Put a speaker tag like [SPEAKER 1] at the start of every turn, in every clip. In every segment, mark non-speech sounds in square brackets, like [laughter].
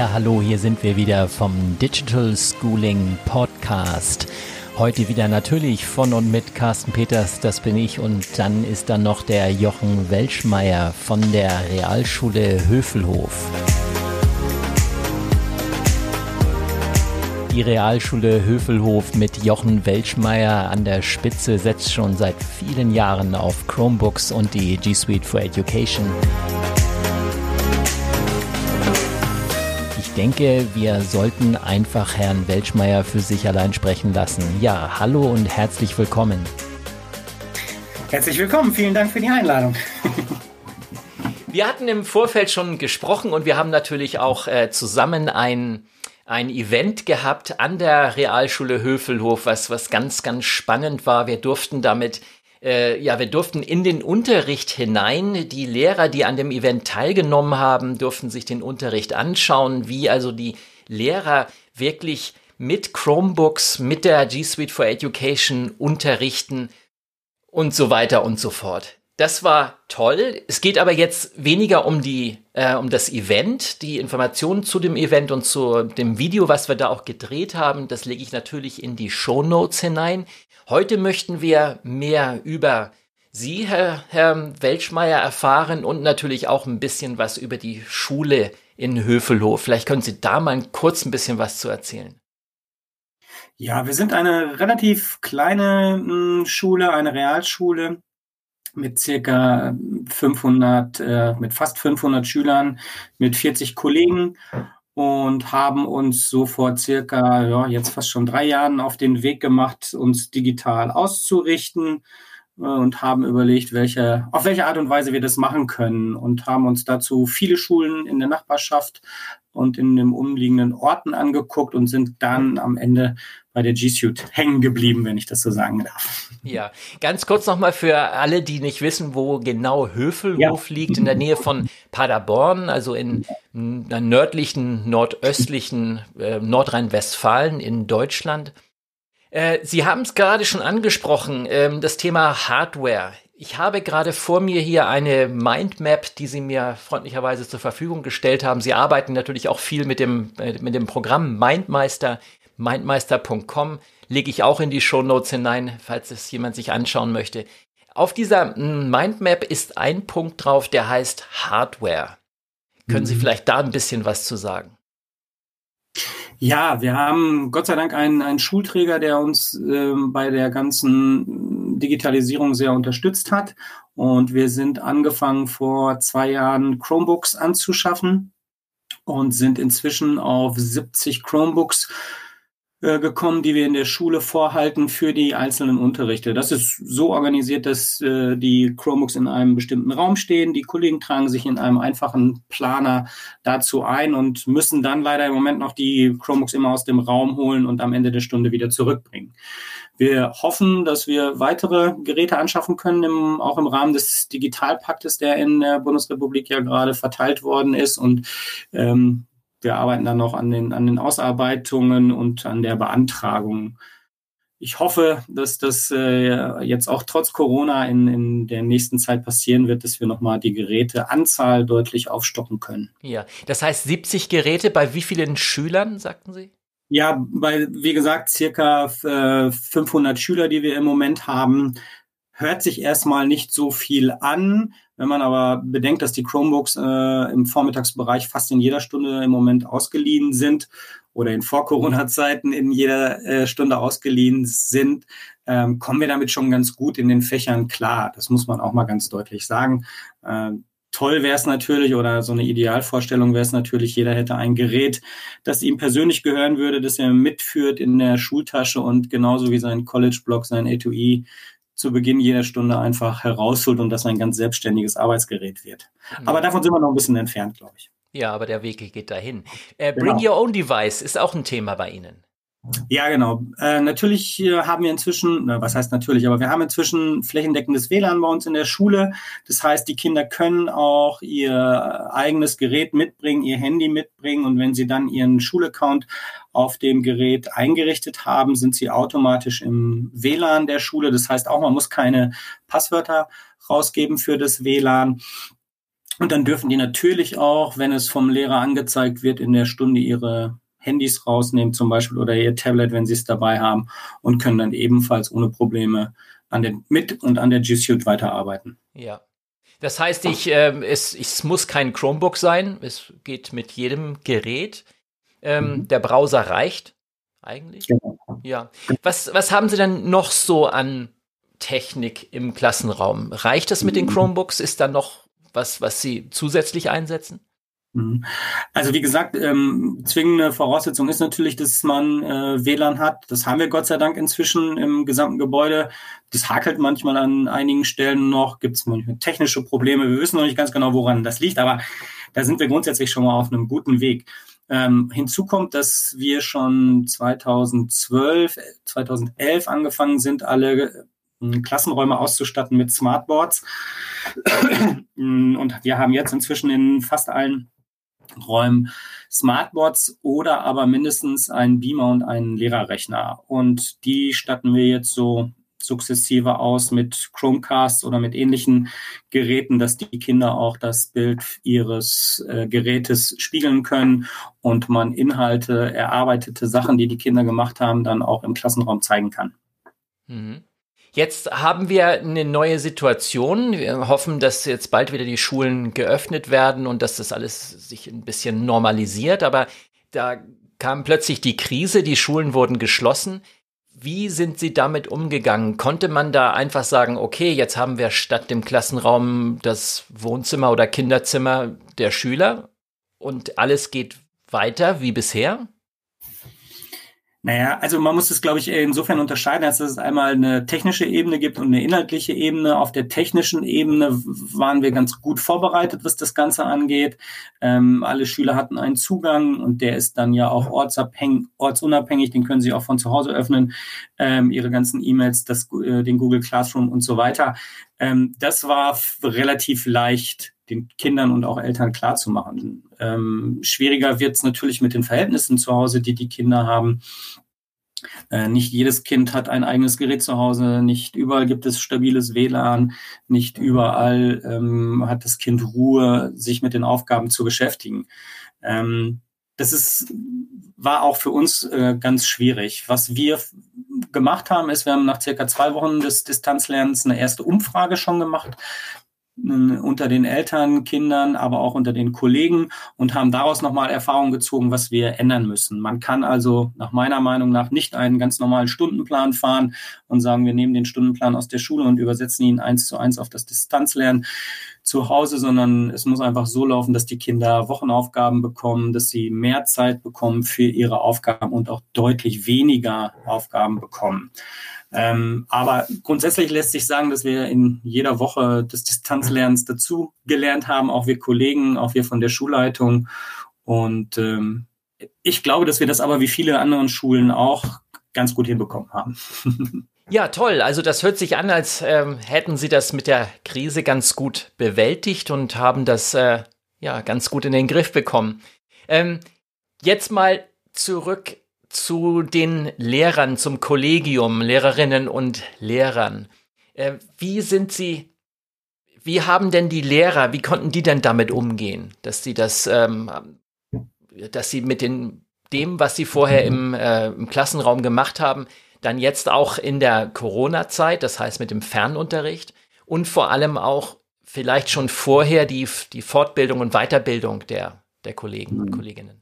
[SPEAKER 1] Ja, hallo, hier sind wir wieder vom Digital Schooling Podcast. Heute wieder natürlich von und mit Carsten Peters, das bin ich, und dann ist da noch der Jochen Welschmeier von der Realschule Höfelhof. Die Realschule Höfelhof mit Jochen Welschmeier an der Spitze setzt schon seit vielen Jahren auf Chromebooks und die G Suite for Education. Denke, wir sollten einfach Herrn Welschmeier für sich allein sprechen lassen. Ja, hallo und herzlich willkommen.
[SPEAKER 2] Herzlich willkommen, vielen Dank für die Einladung.
[SPEAKER 1] Wir hatten im Vorfeld schon gesprochen und wir haben natürlich auch äh, zusammen ein, ein Event gehabt an der Realschule Höfelhof, was, was ganz, ganz spannend war. Wir durften damit äh, ja, wir durften in den Unterricht hinein. Die Lehrer, die an dem Event teilgenommen haben, durften sich den Unterricht anschauen, wie also die Lehrer wirklich mit Chromebooks, mit der G Suite for Education unterrichten und so weiter und so fort. Das war toll. Es geht aber jetzt weniger um die, äh, um das Event, die Informationen zu dem Event und zu dem Video, was wir da auch gedreht haben. Das lege ich natürlich in die Show Notes hinein. Heute möchten wir mehr über Sie, Herr, Herr Welschmeier, erfahren und natürlich auch ein bisschen was über die Schule in Höfelhof. Vielleicht können Sie da mal kurz ein bisschen was zu erzählen.
[SPEAKER 2] Ja, wir sind eine relativ kleine hm, Schule, eine Realschule mit circa 500, äh, mit fast 500 Schülern, mit 40 Kollegen und haben uns so vor circa, ja, jetzt fast schon drei Jahren auf den Weg gemacht, uns digital auszurichten und haben überlegt, welche, auf welche Art und Weise wir das machen können und haben uns dazu viele Schulen in der Nachbarschaft und in den umliegenden Orten angeguckt und sind dann am Ende bei der G-Suite hängen geblieben, wenn ich das so sagen darf.
[SPEAKER 1] Ja, ganz kurz nochmal für alle, die nicht wissen, wo genau Höfelhof ja. liegt, in der Nähe von Paderborn, also in, in nördlichen, nordöstlichen äh, Nordrhein-Westfalen in Deutschland. Äh, Sie haben es gerade schon angesprochen, äh, das Thema Hardware. Ich habe gerade vor mir hier eine Mindmap, die Sie mir freundlicherweise zur Verfügung gestellt haben. Sie arbeiten natürlich auch viel mit dem, äh, mit dem Programm Mindmeister, mindmeister.com. Lege ich auch in die Show Notes hinein, falls es jemand sich anschauen möchte. Auf dieser hm, Mindmap ist ein Punkt drauf, der heißt Hardware. Können Sie mhm. vielleicht da ein bisschen was zu sagen?
[SPEAKER 2] Ja, wir haben Gott sei Dank einen, einen Schulträger, der uns äh, bei der ganzen Digitalisierung sehr unterstützt hat. Und wir sind angefangen vor zwei Jahren Chromebooks anzuschaffen und sind inzwischen auf 70 Chromebooks äh, gekommen, die wir in der Schule vorhalten für die einzelnen Unterrichte. Das ist so organisiert, dass äh, die Chromebooks in einem bestimmten Raum stehen. Die Kollegen tragen sich in einem einfachen Planer dazu ein und müssen dann leider im Moment noch die Chromebooks immer aus dem Raum holen und am Ende der Stunde wieder zurückbringen. Wir hoffen, dass wir weitere Geräte anschaffen können, im, auch im Rahmen des Digitalpaktes, der in der Bundesrepublik ja gerade verteilt worden ist. Und ähm, wir arbeiten dann noch an den, an den Ausarbeitungen und an der Beantragung. Ich hoffe, dass das äh, jetzt auch trotz Corona in, in der nächsten Zeit passieren wird, dass wir nochmal die Geräteanzahl deutlich aufstocken können.
[SPEAKER 1] Ja, das heißt 70 Geräte bei wie vielen Schülern, sagten Sie?
[SPEAKER 2] Ja, bei, wie gesagt, circa äh, 500 Schüler, die wir im Moment haben, hört sich erstmal nicht so viel an. Wenn man aber bedenkt, dass die Chromebooks äh, im Vormittagsbereich fast in jeder Stunde im Moment ausgeliehen sind oder in Vor-Corona-Zeiten in jeder äh, Stunde ausgeliehen sind, ähm, kommen wir damit schon ganz gut in den Fächern klar. Das muss man auch mal ganz deutlich sagen. Ähm, toll wäre es natürlich oder so eine Idealvorstellung wäre es natürlich, jeder hätte ein Gerät, das ihm persönlich gehören würde, das er mitführt in der Schultasche und genauso wie sein College-Block, sein A2E zu Beginn jeder Stunde einfach herausholt und das ein ganz selbstständiges Arbeitsgerät wird. Mhm. Aber davon sind wir noch ein bisschen entfernt, glaube ich.
[SPEAKER 1] Ja, aber der Weg geht dahin. Äh, Bring genau. Your Own Device ist auch ein Thema bei Ihnen.
[SPEAKER 2] Ja, genau. Äh, natürlich haben wir inzwischen, was heißt natürlich, aber wir haben inzwischen flächendeckendes WLAN bei uns in der Schule. Das heißt, die Kinder können auch ihr eigenes Gerät mitbringen, ihr Handy mitbringen und wenn sie dann ihren Schulaccount auf dem Gerät eingerichtet haben, sind sie automatisch im WLAN der Schule. Das heißt auch, man muss keine Passwörter rausgeben für das WLAN. Und dann dürfen die natürlich auch, wenn es vom Lehrer angezeigt wird, in der Stunde ihre Handys rausnehmen zum Beispiel oder ihr Tablet, wenn sie es dabei haben und können dann ebenfalls ohne Probleme an den, mit und an der G Suite weiterarbeiten.
[SPEAKER 1] Ja. Das heißt, ich, äh, es, es muss kein Chromebook sein. Es geht mit jedem Gerät. Ähm, mhm. Der Browser reicht eigentlich. Genau. Ja. Was, was haben Sie denn noch so an Technik im Klassenraum? Reicht das mit den mhm. Chromebooks? Ist da noch was, was Sie zusätzlich einsetzen?
[SPEAKER 2] Mhm. Also wie gesagt, ähm, zwingende Voraussetzung ist natürlich, dass man äh, WLAN hat. Das haben wir Gott sei Dank inzwischen im gesamten Gebäude. Das hakelt manchmal an einigen Stellen noch, gibt es manchmal technische Probleme. Wir wissen noch nicht ganz genau, woran das liegt, aber da sind wir grundsätzlich schon mal auf einem guten Weg. Ähm, hinzu kommt, dass wir schon 2012, 2011 angefangen sind, alle äh, Klassenräume auszustatten mit Smartboards. [clears throat] Und wir haben jetzt inzwischen in fast allen Räumen Smartboards oder aber mindestens einen Beamer und einen Lehrerrechner. Und die statten wir jetzt so sukzessive aus mit Chromecasts oder mit ähnlichen Geräten, dass die Kinder auch das Bild ihres äh, Gerätes spiegeln können und man Inhalte, erarbeitete Sachen, die die Kinder gemacht haben, dann auch im Klassenraum zeigen kann.
[SPEAKER 1] Mhm. Jetzt haben wir eine neue Situation. Wir hoffen, dass jetzt bald wieder die Schulen geöffnet werden und dass das alles sich ein bisschen normalisiert. Aber da kam plötzlich die Krise, die Schulen wurden geschlossen. Wie sind Sie damit umgegangen? Konnte man da einfach sagen, okay, jetzt haben wir statt dem Klassenraum das Wohnzimmer oder Kinderzimmer der Schüler und alles geht weiter wie bisher?
[SPEAKER 2] Naja, also man muss es, glaube ich, insofern unterscheiden, als dass es einmal eine technische Ebene gibt und eine inhaltliche Ebene. Auf der technischen Ebene waren wir ganz gut vorbereitet, was das Ganze angeht. Ähm, alle Schüler hatten einen Zugang und der ist dann ja auch ortsabhängig, ortsunabhängig, den können sie auch von zu Hause öffnen, ähm, ihre ganzen E-Mails, das, äh, den Google Classroom und so weiter. Ähm, das war relativ leicht den Kindern und auch Eltern klarzumachen. Ähm, schwieriger wird es natürlich mit den Verhältnissen zu Hause, die die Kinder haben. Äh, nicht jedes Kind hat ein eigenes Gerät zu Hause, nicht überall gibt es stabiles WLAN, nicht überall ähm, hat das Kind Ruhe, sich mit den Aufgaben zu beschäftigen. Ähm, das ist, war auch für uns äh, ganz schwierig. Was wir gemacht haben, ist, wir haben nach circa zwei Wochen des Distanzlernens eine erste Umfrage schon gemacht unter den Eltern, Kindern, aber auch unter den Kollegen und haben daraus nochmal Erfahrungen gezogen, was wir ändern müssen. Man kann also nach meiner Meinung nach nicht einen ganz normalen Stundenplan fahren und sagen, wir nehmen den Stundenplan aus der Schule und übersetzen ihn eins zu eins auf das Distanzlernen zu Hause, sondern es muss einfach so laufen, dass die Kinder Wochenaufgaben bekommen, dass sie mehr Zeit bekommen für ihre Aufgaben und auch deutlich weniger Aufgaben bekommen. Ähm, aber grundsätzlich lässt sich sagen, dass wir in jeder Woche des Distanzlernens dazu gelernt haben, auch wir Kollegen, auch wir von der Schulleitung. Und ähm, ich glaube, dass wir das aber wie viele anderen Schulen auch ganz gut hinbekommen haben. [laughs]
[SPEAKER 1] Ja, toll. Also das hört sich an, als ähm, hätten Sie das mit der Krise ganz gut bewältigt und haben das äh, ja ganz gut in den Griff bekommen. Ähm, jetzt mal zurück zu den Lehrern, zum Kollegium, Lehrerinnen und Lehrern. Äh, wie sind Sie, wie haben denn die Lehrer, wie konnten die denn damit umgehen, dass sie das, ähm, dass sie mit den, dem, was sie vorher im, äh, im Klassenraum gemacht haben, dann jetzt auch in der Corona-Zeit, das heißt mit dem Fernunterricht und vor allem auch vielleicht schon vorher die, die Fortbildung und Weiterbildung der, der Kollegen und Kolleginnen.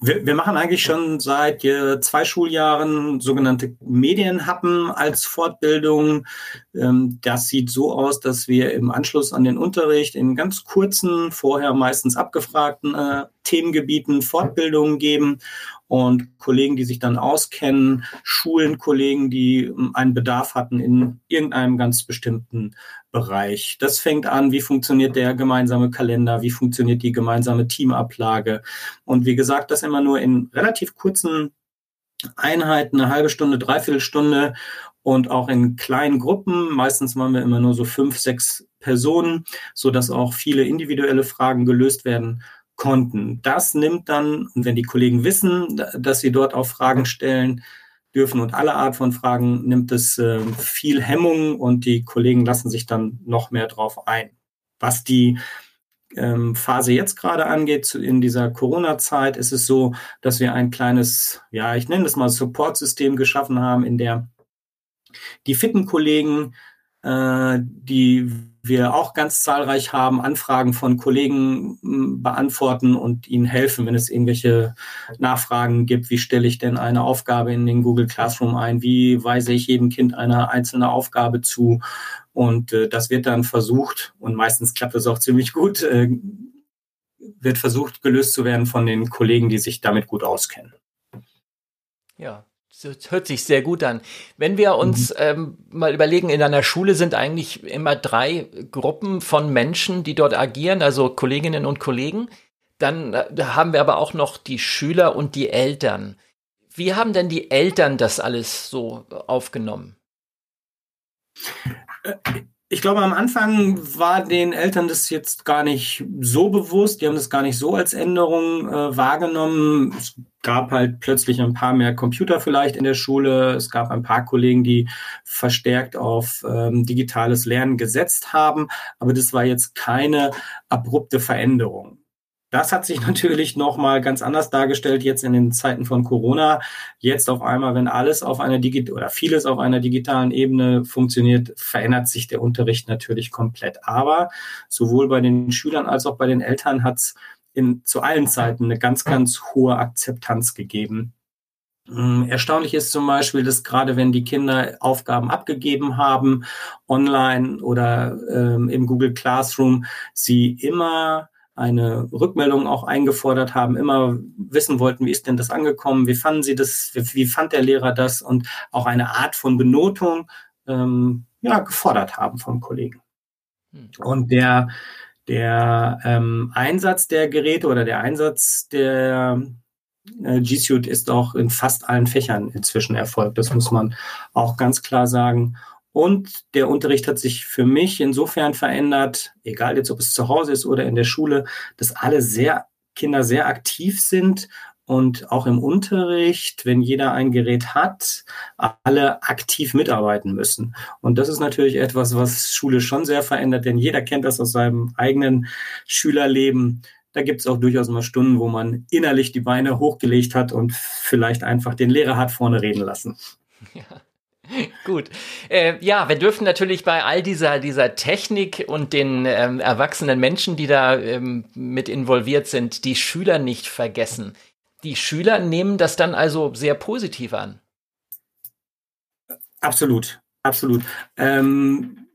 [SPEAKER 2] Wir, wir machen eigentlich schon seit äh, zwei Schuljahren sogenannte Medienhappen als Fortbildung. Ähm, das sieht so aus, dass wir im Anschluss an den Unterricht in ganz kurzen, vorher meistens abgefragten äh, Themengebieten Fortbildungen geben und Kollegen, die sich dann auskennen, Schulen, Kollegen, die ähm, einen Bedarf hatten in irgendeinem ganz bestimmten Bereich. Das fängt an, wie funktioniert der gemeinsame Kalender, wie funktioniert die gemeinsame Teamablage. Und wie gesagt, das immer nur in relativ kurzen Einheiten, eine halbe Stunde, dreiviertel Stunde und auch in kleinen Gruppen. Meistens waren wir immer nur so fünf, sechs Personen, so dass auch viele individuelle Fragen gelöst werden konnten. Das nimmt dann, und wenn die Kollegen wissen, dass sie dort auch Fragen stellen dürfen und alle Art von Fragen, nimmt es äh, viel Hemmung und die Kollegen lassen sich dann noch mehr drauf ein. Was die ähm, Phase jetzt gerade angeht, in dieser Corona-Zeit, ist es so, dass wir ein kleines, ja, ich nenne das mal Support-System geschaffen haben, in der die fitten Kollegen, äh, die wir auch ganz zahlreich haben, Anfragen von Kollegen beantworten und ihnen helfen, wenn es irgendwelche Nachfragen gibt. Wie stelle ich denn eine Aufgabe in den Google Classroom ein? Wie weise ich jedem Kind eine einzelne Aufgabe zu? Und äh, das wird dann versucht, und meistens klappt es auch ziemlich gut, äh, wird versucht, gelöst zu werden von den Kollegen, die sich damit gut auskennen.
[SPEAKER 1] Ja, das hört sich sehr gut an. Wenn wir uns mhm. ähm, mal überlegen, in einer Schule sind eigentlich immer drei Gruppen von Menschen, die dort agieren, also Kolleginnen und Kollegen. Dann äh, haben wir aber auch noch die Schüler und die Eltern. Wie haben denn die Eltern das alles so aufgenommen?
[SPEAKER 2] Ich glaube, am Anfang war den Eltern das jetzt gar nicht so bewusst. Die haben das gar nicht so als Änderung äh, wahrgenommen. Es gab halt plötzlich ein paar mehr Computer vielleicht in der Schule. Es gab ein paar Kollegen, die verstärkt auf ähm, digitales Lernen gesetzt haben. Aber das war jetzt keine abrupte Veränderung. Das hat sich [laughs] natürlich nochmal ganz anders dargestellt jetzt in den Zeiten von Corona. Jetzt auf einmal, wenn alles auf einer digit oder vieles auf einer digitalen Ebene funktioniert, verändert sich der Unterricht natürlich komplett. Aber sowohl bei den Schülern als auch bei den Eltern hat es zu allen Zeiten eine ganz, ganz hohe Akzeptanz gegeben. Hm, erstaunlich ist zum Beispiel, dass gerade wenn die Kinder Aufgaben abgegeben haben, online oder ähm, im Google Classroom, sie immer eine Rückmeldung auch eingefordert haben, immer wissen wollten, wie ist denn das angekommen, wie fanden Sie das, wie, wie fand der Lehrer das und auch eine Art von Benotung ähm, ja, gefordert haben vom Kollegen. Hm. Und der, der ähm, Einsatz der Geräte oder der Einsatz der äh, G Suite ist auch in fast allen Fächern inzwischen erfolgt. Das muss man auch ganz klar sagen. Und der Unterricht hat sich für mich insofern verändert, egal jetzt, ob es zu Hause ist oder in der Schule, dass alle sehr, Kinder sehr aktiv sind und auch im Unterricht, wenn jeder ein Gerät hat, alle aktiv mitarbeiten müssen. Und das ist natürlich etwas, was Schule schon sehr verändert, denn jeder kennt das aus seinem eigenen Schülerleben. Da gibt es auch durchaus mal Stunden, wo man innerlich die Beine hochgelegt hat und vielleicht einfach den Lehrer hat vorne reden lassen.
[SPEAKER 1] Ja. [laughs] Gut. Äh, ja, wir dürfen natürlich bei all dieser, dieser Technik und den ähm, erwachsenen Menschen, die da ähm, mit involviert sind, die Schüler nicht vergessen. Die Schüler nehmen das dann also sehr positiv an.
[SPEAKER 2] Absolut, absolut. Ähm,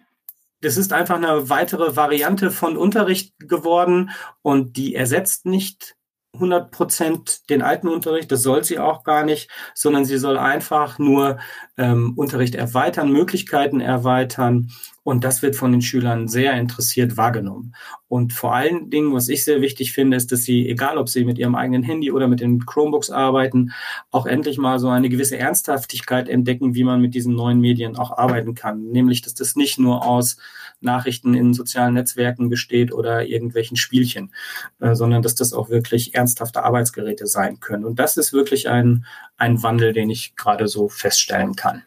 [SPEAKER 2] das ist einfach eine weitere Variante von Unterricht geworden und die ersetzt nicht 100 Prozent den alten Unterricht, das soll sie auch gar nicht, sondern sie soll einfach nur ähm, Unterricht erweitern, Möglichkeiten erweitern und das wird von den Schülern sehr interessiert wahrgenommen. Und vor allen Dingen, was ich sehr wichtig finde, ist, dass sie, egal ob sie mit ihrem eigenen Handy oder mit den Chromebooks arbeiten, auch endlich mal so eine gewisse Ernsthaftigkeit entdecken, wie man mit diesen neuen Medien auch arbeiten kann. Nämlich, dass das nicht nur aus Nachrichten in sozialen Netzwerken besteht oder irgendwelchen Spielchen, äh, sondern dass das auch wirklich ernsthafte Arbeitsgeräte sein können. Und das ist wirklich ein, ein Wandel, den ich gerade so feststellen kann.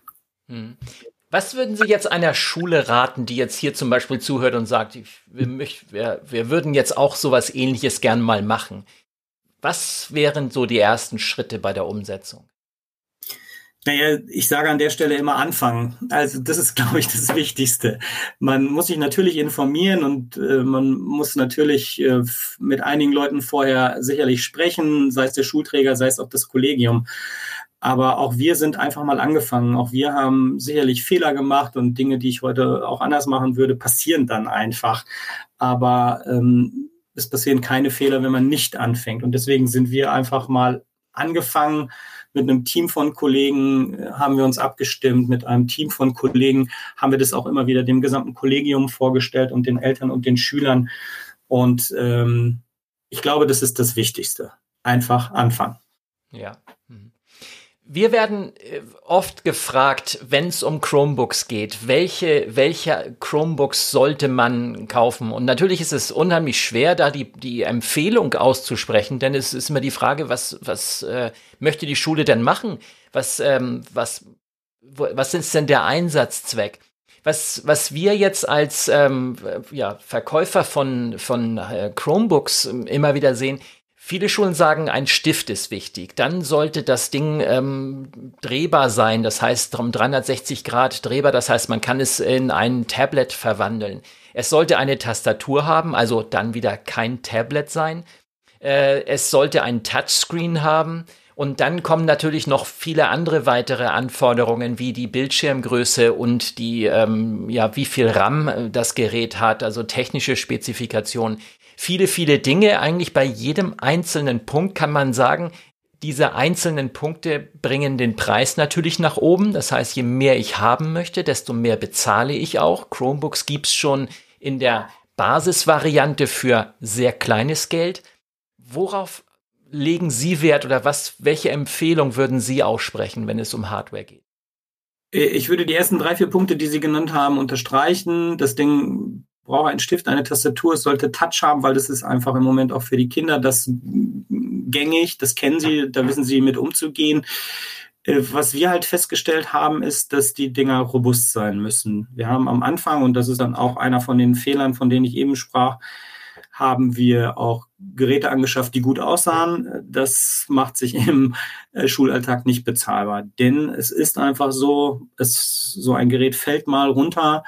[SPEAKER 1] Hm. Was würden Sie jetzt einer Schule raten, die jetzt hier zum Beispiel zuhört und sagt, wir, wir, wir würden jetzt auch sowas ähnliches gern mal machen? Was wären so die ersten Schritte bei der Umsetzung?
[SPEAKER 2] Naja, ich sage an der Stelle immer anfangen. Also das ist, [laughs] glaube ich, das Wichtigste. Man muss sich natürlich informieren und äh, man muss natürlich äh, mit einigen Leuten vorher sicherlich sprechen, sei es der Schulträger, sei es auch das Kollegium. Aber auch wir sind einfach mal angefangen. Auch wir haben sicherlich Fehler gemacht und Dinge, die ich heute auch anders machen würde, passieren dann einfach. Aber ähm, es passieren keine Fehler, wenn man nicht anfängt. Und deswegen sind wir einfach mal angefangen mit einem Team von Kollegen, äh, haben wir uns abgestimmt. Mit einem Team von Kollegen haben wir das auch immer wieder dem gesamten Kollegium vorgestellt und den Eltern und den Schülern. Und ähm, ich glaube, das ist das Wichtigste. Einfach anfangen.
[SPEAKER 1] Ja. Wir werden äh, oft gefragt, wenn es um Chromebooks geht, welche, welche Chromebooks sollte man kaufen? Und natürlich ist es unheimlich schwer, da die, die Empfehlung auszusprechen, denn es ist immer die Frage, was, was äh, möchte die Schule denn machen? Was, ähm, was, was ist denn der Einsatzzweck? Was, was wir jetzt als ähm, ja, Verkäufer von, von äh, Chromebooks immer wieder sehen, Viele Schulen sagen, ein Stift ist wichtig. Dann sollte das Ding ähm, drehbar sein, das heißt um 360 Grad drehbar, das heißt man kann es in ein Tablet verwandeln. Es sollte eine Tastatur haben, also dann wieder kein Tablet sein. Äh, es sollte ein Touchscreen haben. Und dann kommen natürlich noch viele andere weitere Anforderungen, wie die Bildschirmgröße und die, ähm, ja, wie viel RAM das Gerät hat, also technische Spezifikationen viele, viele Dinge. Eigentlich bei jedem einzelnen Punkt kann man sagen, diese einzelnen Punkte bringen den Preis natürlich nach oben. Das heißt, je mehr ich haben möchte, desto mehr bezahle ich auch. Chromebooks gibt's schon in der Basisvariante für sehr kleines Geld. Worauf legen Sie Wert oder was, welche Empfehlung würden Sie aussprechen, wenn es um Hardware geht?
[SPEAKER 2] Ich würde die ersten drei, vier Punkte, die Sie genannt haben, unterstreichen. Das Ding brauche einen Stift, eine Tastatur, es sollte Touch haben, weil das ist einfach im Moment auch für die Kinder das gängig, das kennen sie, da wissen sie mit umzugehen. Äh, was wir halt festgestellt haben, ist, dass die Dinger robust sein müssen. Wir haben am Anfang, und das ist dann auch einer von den Fehlern, von denen ich eben sprach, haben wir auch Geräte angeschafft, die gut aussahen. Das macht sich im äh, Schulalltag nicht bezahlbar. Denn es ist einfach so, es, so ein Gerät fällt mal runter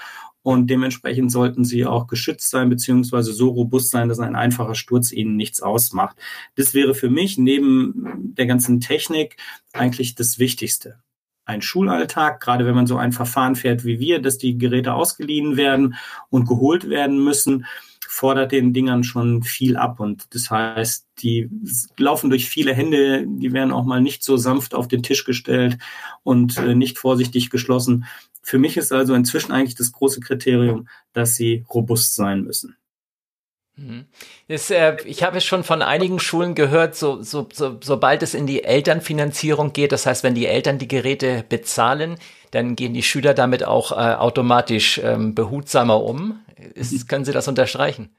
[SPEAKER 2] und dementsprechend sollten sie auch geschützt sein, beziehungsweise so robust sein, dass ein einfacher Sturz ihnen nichts ausmacht. Das wäre für mich neben der ganzen Technik eigentlich das Wichtigste. Ein Schulalltag, gerade wenn man so ein Verfahren fährt wie wir, dass die Geräte ausgeliehen werden und geholt werden müssen, fordert den Dingern schon viel ab. Und das heißt, die laufen durch viele Hände, die werden auch mal nicht so sanft auf den Tisch gestellt und äh, nicht vorsichtig geschlossen. Für mich ist also inzwischen eigentlich das große Kriterium, dass sie robust sein müssen.
[SPEAKER 1] Mhm. Das, äh, ich habe es schon von einigen Schulen gehört, so, so, so, sobald es in die Elternfinanzierung geht, das heißt, wenn die Eltern die Geräte bezahlen, dann gehen die Schüler damit auch äh, automatisch ähm, behutsamer um. Ist, mhm. können Sie das unterstreichen?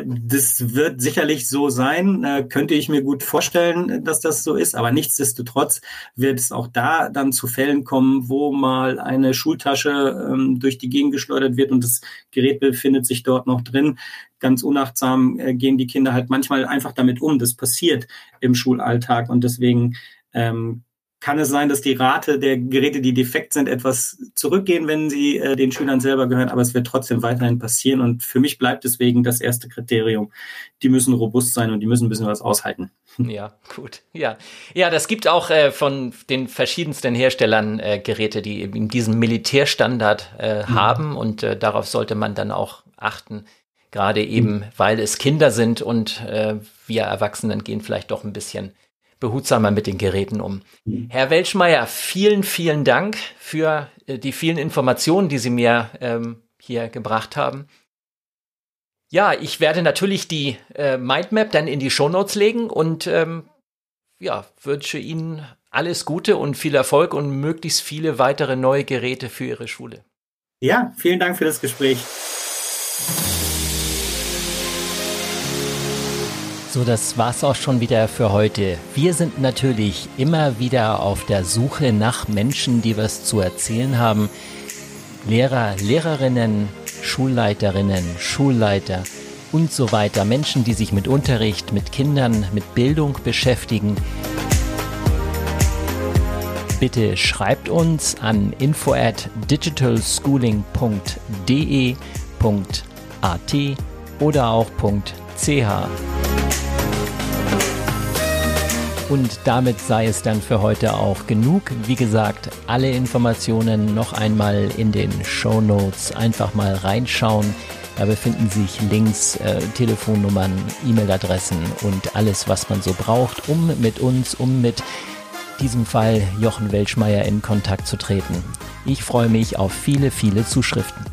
[SPEAKER 2] Das wird sicherlich so sein, äh, könnte ich mir gut vorstellen, dass das so ist, aber nichtsdestotrotz wird es auch da dann zu Fällen kommen, wo mal eine Schultasche ähm, durch die Gegend geschleudert wird und das Gerät befindet sich dort noch drin. Ganz unachtsam äh, gehen die Kinder halt manchmal einfach damit um. Das passiert im Schulalltag und deswegen ähm, kann es sein, dass die Rate der Geräte, die defekt sind, etwas zurückgehen, wenn sie äh, den Schülern selber gehören, aber es wird trotzdem weiterhin passieren. Und für mich bleibt deswegen das erste Kriterium. Die müssen robust sein und die müssen ein bisschen was aushalten.
[SPEAKER 1] Ja, gut. Ja, ja, das gibt auch äh, von den verschiedensten Herstellern äh, Geräte, die eben diesen Militärstandard äh, mhm. haben und äh, darauf sollte man dann auch achten. Gerade eben, mhm. weil es Kinder sind und äh, wir Erwachsenen gehen vielleicht doch ein bisschen behutsamer mit den Geräten um. Mhm. Herr Welschmeier, vielen, vielen Dank für äh, die vielen Informationen, die Sie mir ähm, hier gebracht haben. Ja, ich werde natürlich die äh, Mindmap dann in die Shownotes legen und ähm, ja, wünsche Ihnen alles Gute und viel Erfolg und möglichst viele weitere neue Geräte für Ihre Schule.
[SPEAKER 2] Ja, vielen Dank für das Gespräch.
[SPEAKER 1] So, das war's auch schon wieder für heute. Wir sind natürlich immer wieder auf der Suche nach Menschen, die was zu erzählen haben. Lehrer, Lehrerinnen, Schulleiterinnen, Schulleiter und so weiter. Menschen, die sich mit Unterricht, mit Kindern, mit Bildung beschäftigen. Bitte schreibt uns an info at digitalschooling.de.at oder auch .ch. Und damit sei es dann für heute auch genug. Wie gesagt, alle Informationen noch einmal in den Show Notes. Einfach mal reinschauen. Da befinden sich Links, äh, Telefonnummern, E-Mail-Adressen und alles, was man so braucht, um mit uns, um mit diesem Fall Jochen Welschmeier in Kontakt zu treten. Ich freue mich auf viele, viele Zuschriften.